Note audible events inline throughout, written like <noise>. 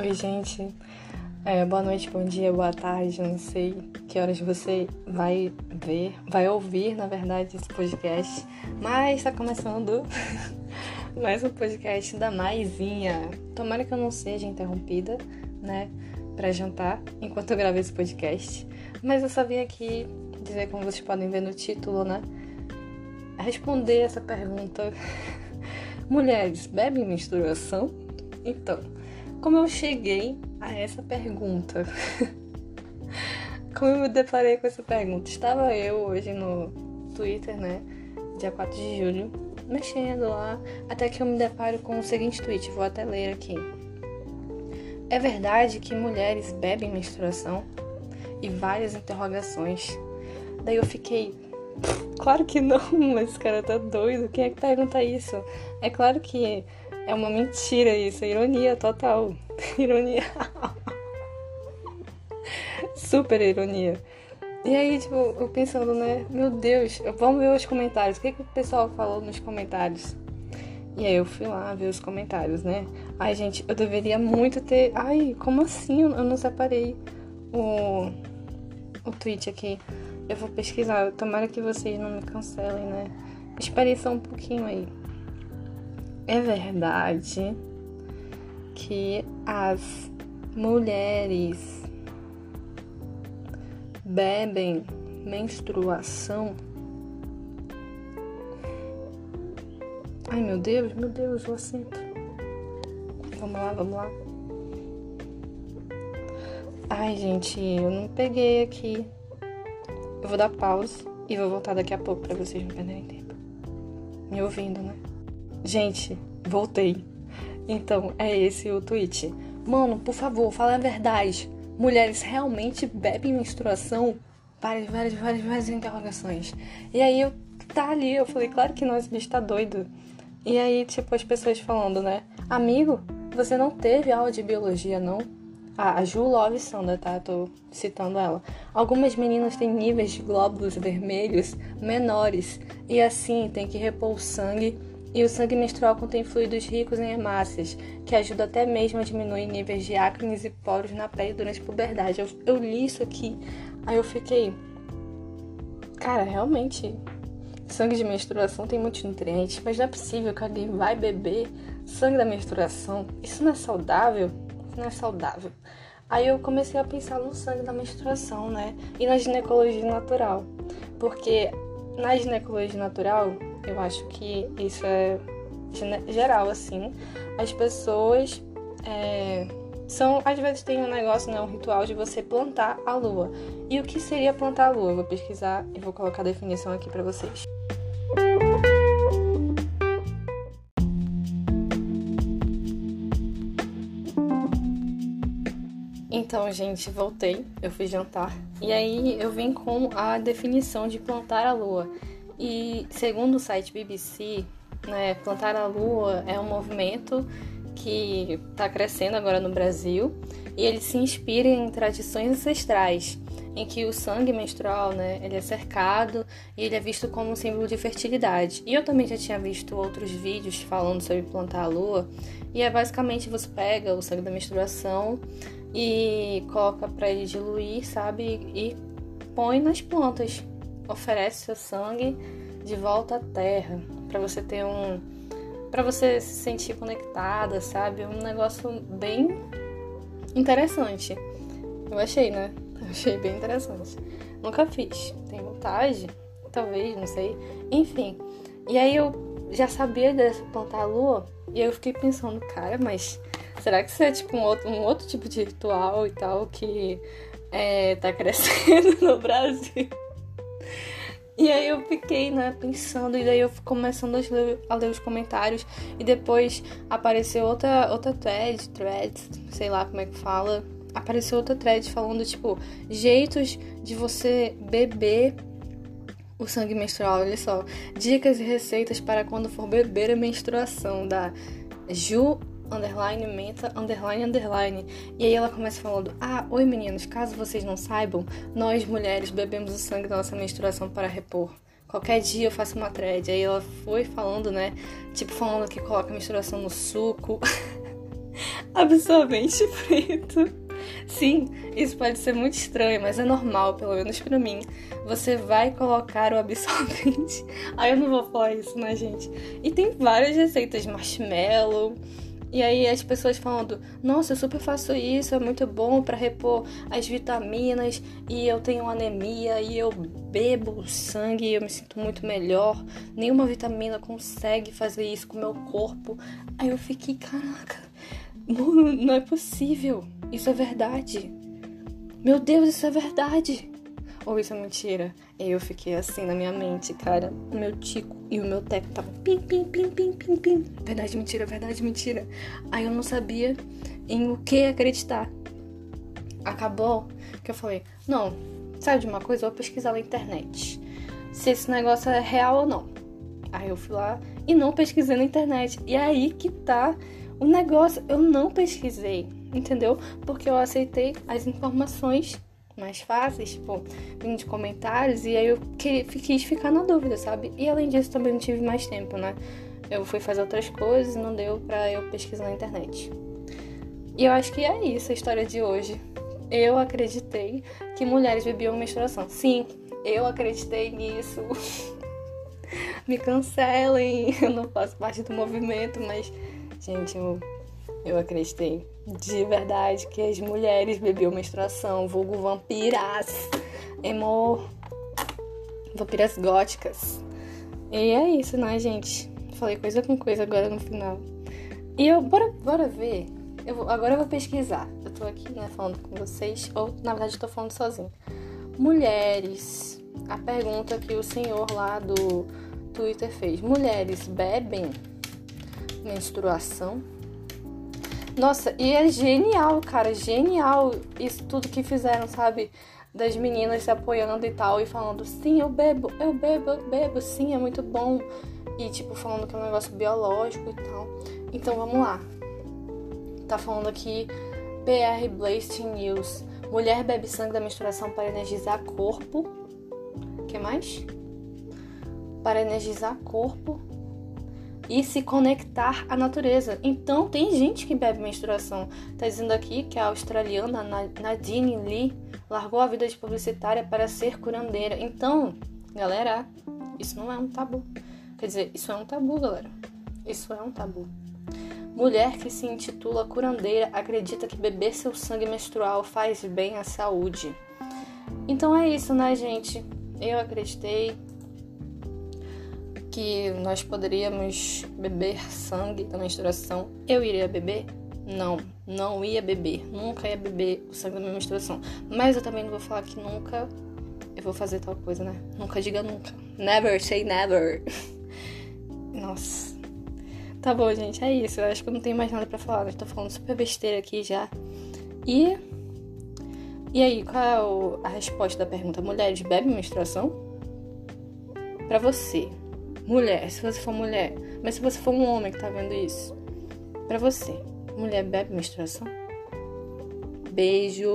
Oi, gente. É, boa noite, bom dia, boa tarde. Não sei que horas você vai ver, vai ouvir, na verdade, esse podcast. Mas está começando <laughs> mais um podcast da Maisinha. Tomara que eu não seja interrompida, né, para jantar enquanto eu gravo esse podcast. Mas eu só vim aqui dizer, como vocês podem ver no título, né, responder essa pergunta. <laughs> Mulheres bebem menstruação? Então, como eu cheguei a essa pergunta? <laughs> Como eu me deparei com essa pergunta? Estava eu hoje no Twitter, né? Dia 4 de julho, mexendo lá, até que eu me deparo com o seguinte tweet, vou até ler aqui. É verdade que mulheres bebem menstruação? E várias interrogações. Daí eu fiquei, claro que não, <laughs> mas esse cara tá doido. Quem é que pergunta isso? É claro que é uma mentira isso, é ironia total. <laughs> ironia. Super ironia. E aí, tipo, eu pensando, né? Meu Deus, vamos ver os comentários. O que, que o pessoal falou nos comentários? E aí eu fui lá ver os comentários, né? Ai, gente, eu deveria muito ter. Ai, como assim? Eu não separei o, o tweet aqui. Eu vou pesquisar. Tomara que vocês não me cancelem, né? Espere só um pouquinho aí. É verdade que as mulheres bebem menstruação. Ai meu Deus, meu Deus, o assento. Vamos lá, vamos lá. Ai, gente, eu não peguei aqui. Eu vou dar pausa e vou voltar daqui a pouco para vocês não perderem tempo. Me ouvindo, né? Gente, voltei. Então, é esse o tweet. Mano, por favor, fala a verdade. Mulheres realmente bebem menstruação? Várias, várias, várias, várias interrogações. E aí eu tá ali, eu falei, claro que não, esse bicho tá doido. E aí, tipo, as pessoas falando, né? Amigo, você não teve aula de biologia, não? Ah, a Ju Love Sanda, tá? Tô citando ela. Algumas meninas têm níveis de glóbulos vermelhos menores e assim tem que repor o sangue e o sangue menstrual contém fluidos ricos em hemácias, que ajudam até mesmo a diminuir níveis de acnes e poros na pele durante a puberdade. Eu, eu li isso aqui, aí eu fiquei. Cara, realmente, sangue de menstruação tem muitos nutrientes, mas não é possível que alguém vai beber sangue da menstruação. Isso não é saudável? Isso não é saudável. Aí eu comecei a pensar no sangue da menstruação, né? E na ginecologia natural. Porque na ginecologia natural, eu acho que isso é geral, assim. As pessoas é, são, às vezes tem um negócio, né, um ritual de você plantar a lua. E o que seria plantar a lua? Eu vou pesquisar e vou colocar a definição aqui para vocês. Então, gente, voltei, eu fui jantar. E aí eu vim com a definição de plantar a lua. E segundo o site BBC, né, plantar a lua é um movimento que está crescendo agora no Brasil e ele se inspira em tradições ancestrais, em que o sangue menstrual, né, ele é cercado e ele é visto como um símbolo de fertilidade. E eu também já tinha visto outros vídeos falando sobre plantar a lua, e é basicamente você pega o sangue da menstruação e coloca para ele diluir, sabe, e põe nas plantas oferece seu sangue de volta à terra, para você ter um para você se sentir conectada, sabe? Um negócio bem interessante. Eu achei, né? Eu achei bem interessante. Nunca fiz. Tenho vontade, talvez, não sei. Enfim. E aí eu já sabia dessa plantar a lua e eu fiquei pensando, cara, mas será que isso é tipo um outro, um outro tipo de ritual e tal que é, tá <laughs> crescendo no Brasil? E aí eu fiquei, né, pensando, e daí eu fui começando a ler, a ler os comentários, e depois apareceu outra, outra thread, thread, sei lá como é que fala, apareceu outra thread falando, tipo, jeitos de você beber o sangue menstrual, olha só. Dicas e receitas para quando for beber a menstruação, da Ju underline, menta, underline, underline. E aí ela começa falando: Ah, oi meninos, caso vocês não saibam, nós mulheres bebemos o sangue da nossa menstruação para repor. Qualquer dia eu faço uma thread. Aí ela foi falando, né? Tipo, falando que coloca a menstruação no suco. <laughs> absorvente <laughs> preto. Sim, isso pode ser muito estranho, mas é normal, pelo menos para mim. Você vai colocar o absorvente. <laughs> Aí eu não vou falar isso, né, gente? E tem várias receitas, marshmallow. E aí as pessoas falando: "Nossa, eu super faço isso, é muito bom para repor as vitaminas e eu tenho anemia e eu bebo sangue e eu me sinto muito melhor. Nenhuma vitamina consegue fazer isso com o meu corpo". Aí eu fiquei: "Caraca, não, é possível. Isso é verdade. Meu Deus, isso é verdade. Ou isso é mentira? Eu fiquei assim na minha mente, cara. O meu tico e o meu teco estavam pim, pim, pim, pim, pim, pim. Verdade, mentira, verdade, mentira. Aí eu não sabia em o que acreditar. Acabou que eu falei: não, sabe de uma coisa? Eu vou pesquisar na internet se esse negócio é real ou não. Aí eu fui lá e não pesquisei na internet. E é aí que tá o negócio eu não pesquisei, entendeu? Porque eu aceitei as informações mais fáceis, tipo, de comentários, e aí eu quis ficar na dúvida, sabe? E além disso, também não tive mais tempo, né? Eu fui fazer outras coisas e não deu pra eu pesquisar na internet. E eu acho que é isso a história de hoje. Eu acreditei que mulheres bebiam menstruação. Sim, eu acreditei nisso. <laughs> Me cancelem, <laughs> eu não faço parte do movimento, mas Gente, eu, eu acreditei de verdade que as mulheres bebiam menstruação, vulgo vampiras, emo, vampiras góticas. E é isso, né, gente? Falei coisa com coisa agora no final. E eu, bora, bora ver. Eu vou, agora eu vou pesquisar. Eu tô aqui, né, falando com vocês, ou na verdade eu tô falando sozinho. Mulheres. A pergunta que o senhor lá do Twitter fez: Mulheres bebem? menstruação. Nossa, e é genial, cara, genial isso tudo que fizeram, sabe? Das meninas se apoiando e tal, e falando, sim, eu bebo, eu bebo, eu bebo, sim, é muito bom. E tipo, falando que é um negócio biológico e tal. Então vamos lá. Tá falando aqui PR Blasting News. Mulher bebe sangue da menstruação para energizar corpo. Que mais? Para energizar corpo e se conectar à natureza. Então, tem gente que bebe menstruação. Tá dizendo aqui que a australiana Nadine Lee largou a vida de publicitária para ser curandeira. Então, galera, isso não é um tabu. Quer dizer, isso é um tabu, galera. Isso é um tabu. Mulher que se intitula curandeira acredita que beber seu sangue menstrual faz bem à saúde. Então é isso, né, gente? Eu acreditei, que nós poderíamos beber sangue da menstruação, eu iria beber? Não, não ia beber, nunca ia beber o sangue da minha menstruação. Mas eu também não vou falar que nunca eu vou fazer tal coisa, né? Nunca diga nunca. Never say never. <laughs> Nossa. Tá bom, gente, é isso. Eu acho que eu não tenho mais nada para falar. Eu tô falando super besteira aqui já. E. E aí, qual é a resposta da pergunta? Mulheres bebem menstruação? Para você, Mulher, se você for mulher, mas se você for um homem que tá vendo isso, para você, mulher bebe menstruação? Beijo,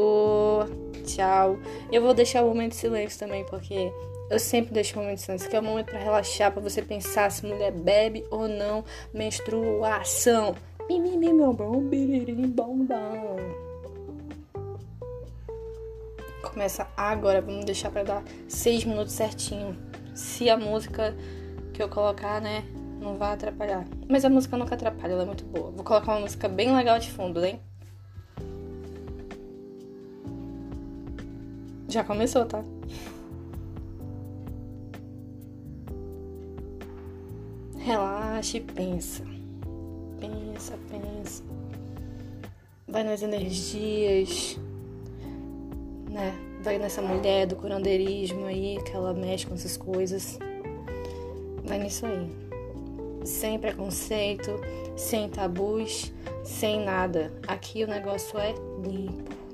tchau. Eu vou deixar o momento de silêncio também, porque eu sempre deixo o momento de silêncio, que é o momento para relaxar, para você pensar se mulher bebe ou não menstruação. Começa agora, vamos deixar para dar seis minutos certinho. Se a música que eu colocar, né, não vai atrapalhar. Mas a música nunca atrapalha, ela é muito boa. Vou colocar uma música bem legal de fundo, hein? Já começou, tá? Relaxa e pensa. Pensa, pensa. Vai nas energias, né? Vai nessa mulher do curandeirismo aí, que ela mexe com essas coisas. Vai nisso aí. Sem preconceito, sem tabus, sem nada. Aqui o negócio é limpo.